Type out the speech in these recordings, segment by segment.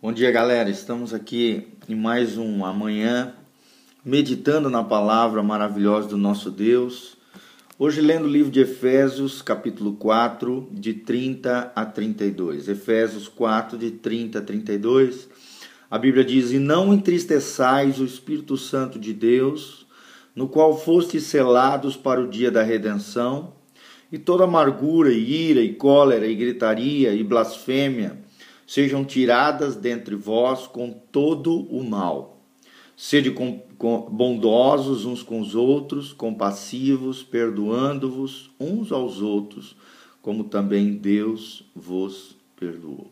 Bom dia, galera. Estamos aqui em mais um amanhã, meditando na palavra maravilhosa do nosso Deus. Hoje, lendo o livro de Efésios, capítulo 4, de 30 a 32. Efésios 4, de 30 a 32. A Bíblia diz: E não entristeçais o Espírito Santo de Deus, no qual fostes selados para o dia da redenção, e toda amargura, e ira, e cólera, e gritaria, e blasfêmia sejam tiradas dentre vós com todo o mal. Sede bondosos uns com os outros, compassivos, perdoando-vos uns aos outros, como também Deus vos perdoou.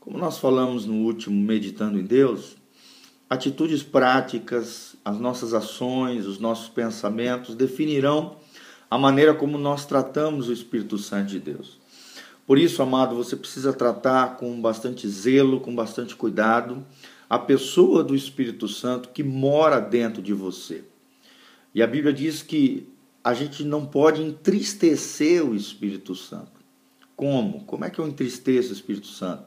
Como nós falamos no último Meditando em Deus, atitudes práticas, as nossas ações, os nossos pensamentos definirão a maneira como nós tratamos o Espírito Santo de Deus. Por isso, amado, você precisa tratar com bastante zelo, com bastante cuidado, a pessoa do Espírito Santo que mora dentro de você. E a Bíblia diz que a gente não pode entristecer o Espírito Santo. Como? Como é que eu entristeço o Espírito Santo?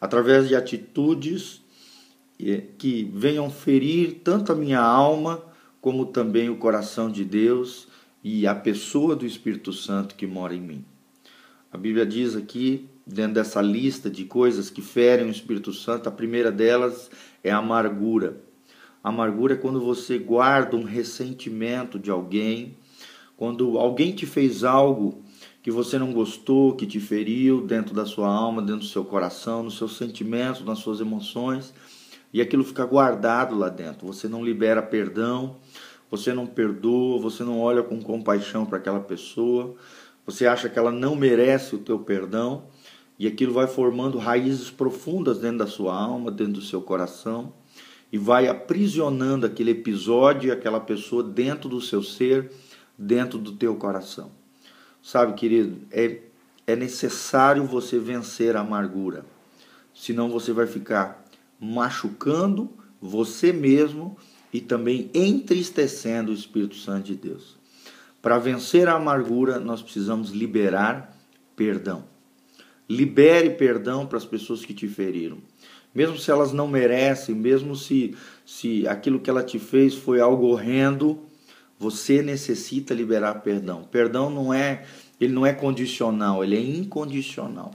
Através de atitudes que venham ferir tanto a minha alma como também o coração de Deus e a pessoa do Espírito Santo que mora em mim. A Bíblia diz aqui, dentro dessa lista de coisas que ferem o Espírito Santo, a primeira delas é a amargura. A amargura é quando você guarda um ressentimento de alguém, quando alguém te fez algo que você não gostou, que te feriu dentro da sua alma, dentro do seu coração, nos seus sentimentos, nas suas emoções, e aquilo fica guardado lá dentro. Você não libera perdão, você não perdoa, você não olha com compaixão para aquela pessoa, você acha que ela não merece o teu perdão e aquilo vai formando raízes profundas dentro da sua alma, dentro do seu coração e vai aprisionando aquele episódio e aquela pessoa dentro do seu ser, dentro do teu coração. Sabe, querido, é, é necessário você vencer a amargura, senão você vai ficar machucando você mesmo e também entristecendo o Espírito Santo de Deus. Para vencer a amargura, nós precisamos liberar perdão. Libere perdão para as pessoas que te feriram. Mesmo se elas não merecem, mesmo se, se aquilo que ela te fez foi algo horrendo, você necessita liberar perdão. Perdão não é, ele não é condicional, ele é incondicional.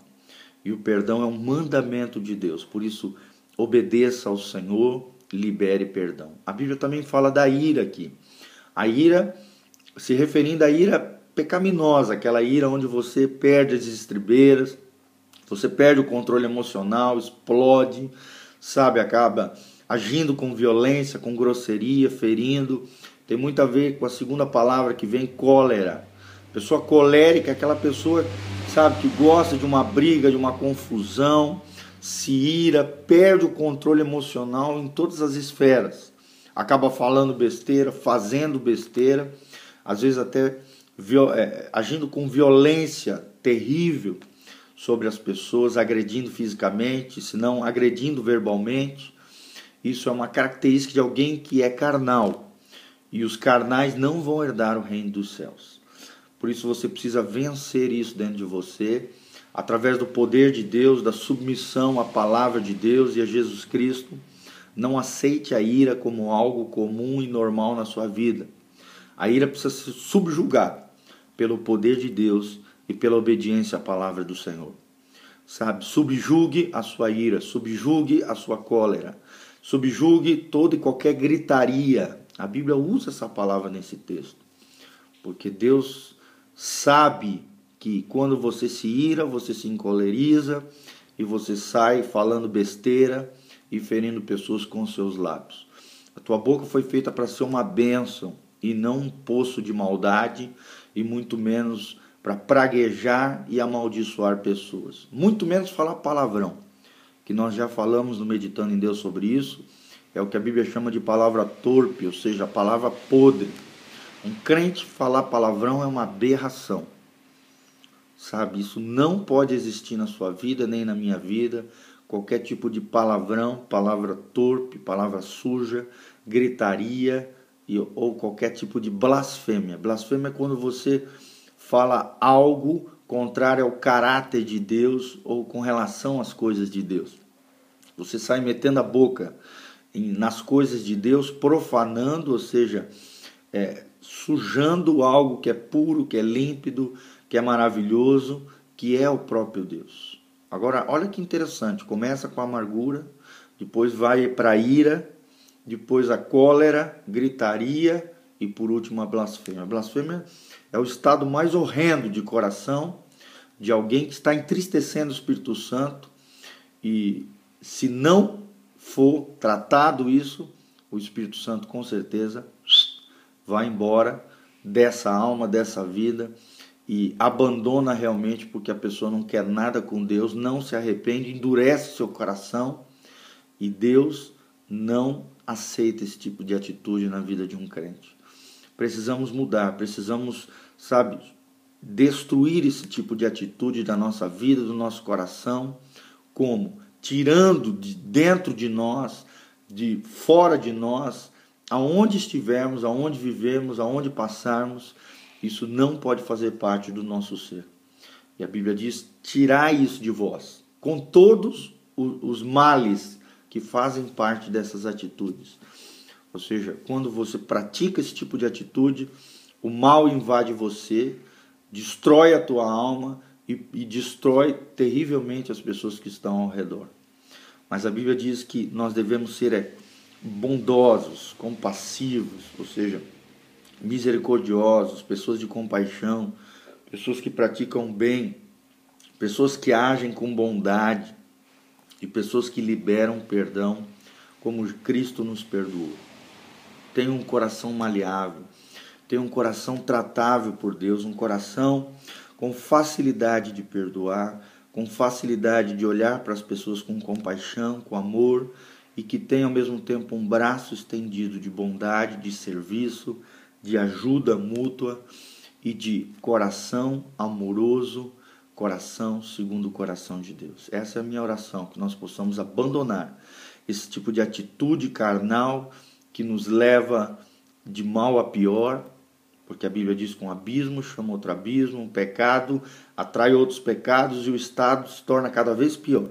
E o perdão é um mandamento de Deus. Por isso, obedeça ao Senhor, libere perdão. A Bíblia também fala da ira aqui. A ira se referindo à ira pecaminosa, aquela ira onde você perde as estribeiras, você perde o controle emocional, explode, sabe, acaba agindo com violência, com grosseria, ferindo. Tem muito a ver com a segunda palavra que vem, cólera. Pessoa colérica é aquela pessoa, sabe, que gosta de uma briga, de uma confusão, se ira, perde o controle emocional em todas as esferas. Acaba falando besteira, fazendo besteira às vezes até é, agindo com violência terrível sobre as pessoas, agredindo fisicamente, se não agredindo verbalmente. Isso é uma característica de alguém que é carnal. E os carnais não vão herdar o reino dos céus. Por isso você precisa vencer isso dentro de você, através do poder de Deus, da submissão à palavra de Deus e a Jesus Cristo. Não aceite a ira como algo comum e normal na sua vida. A ira precisa ser subjugada pelo poder de Deus e pela obediência à palavra do Senhor. Sabe? Subjugue a sua ira, subjugue a sua cólera, subjugue toda e qualquer gritaria. A Bíblia usa essa palavra nesse texto, porque Deus sabe que quando você se ira, você se encoleriza e você sai falando besteira e ferindo pessoas com seus lábios. A tua boca foi feita para ser uma bênção, e não um poço de maldade e muito menos para praguejar e amaldiçoar pessoas. Muito menos falar palavrão, que nós já falamos no Meditando em Deus sobre isso. É o que a Bíblia chama de palavra torpe, ou seja, palavra podre. Um crente falar palavrão é uma aberração. Sabe, isso não pode existir na sua vida, nem na minha vida. Qualquer tipo de palavrão, palavra torpe, palavra suja, gritaria, ou qualquer tipo de blasfêmia. Blasfêmia é quando você fala algo contrário ao caráter de Deus ou com relação às coisas de Deus. você sai metendo a boca nas coisas de Deus, profanando, ou seja, é, sujando algo que é puro, que é límpido, que é maravilhoso, que é o próprio Deus. Agora, olha que interessante: começa com a amargura, depois vai para a ira, depois a cólera, gritaria e por último a blasfêmia. A blasfêmia é o estado mais horrendo de coração de alguém que está entristecendo o Espírito Santo e se não for tratado isso, o Espírito Santo com certeza vai embora dessa alma, dessa vida e abandona realmente porque a pessoa não quer nada com Deus, não se arrepende, endurece seu coração e Deus não aceita esse tipo de atitude na vida de um crente. Precisamos mudar, precisamos, sabe, destruir esse tipo de atitude da nossa vida, do nosso coração, como tirando de dentro de nós, de fora de nós, aonde estivermos, aonde vivemos, aonde passarmos, isso não pode fazer parte do nosso ser. E a Bíblia diz: tirai isso de vós, com todos os males que fazem parte dessas atitudes. Ou seja, quando você pratica esse tipo de atitude, o mal invade você, destrói a tua alma e, e destrói terrivelmente as pessoas que estão ao redor. Mas a Bíblia diz que nós devemos ser é, bondosos, compassivos, ou seja, misericordiosos, pessoas de compaixão, pessoas que praticam bem, pessoas que agem com bondade, e pessoas que liberam perdão, como Cristo nos perdoou. Tenha um coração maleável, tenha um coração tratável por Deus, um coração com facilidade de perdoar, com facilidade de olhar para as pessoas com compaixão, com amor e que tenha ao mesmo tempo um braço estendido de bondade, de serviço, de ajuda mútua e de coração amoroso coração segundo o coração de Deus. Essa é a minha oração, que nós possamos abandonar esse tipo de atitude carnal que nos leva de mal a pior, porque a Bíblia diz que um abismo chama outro abismo, um pecado atrai outros pecados e o estado se torna cada vez pior.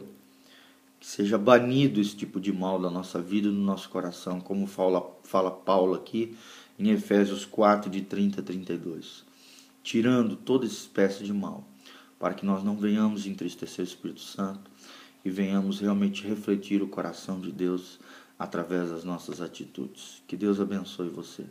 Que seja banido esse tipo de mal da nossa vida e do nosso coração, como fala, fala Paulo aqui em Efésios 4, de 30 a 32. Tirando toda espécie de mal para que nós não venhamos entristecer o Espírito Santo e venhamos realmente refletir o coração de Deus através das nossas atitudes. Que Deus abençoe você.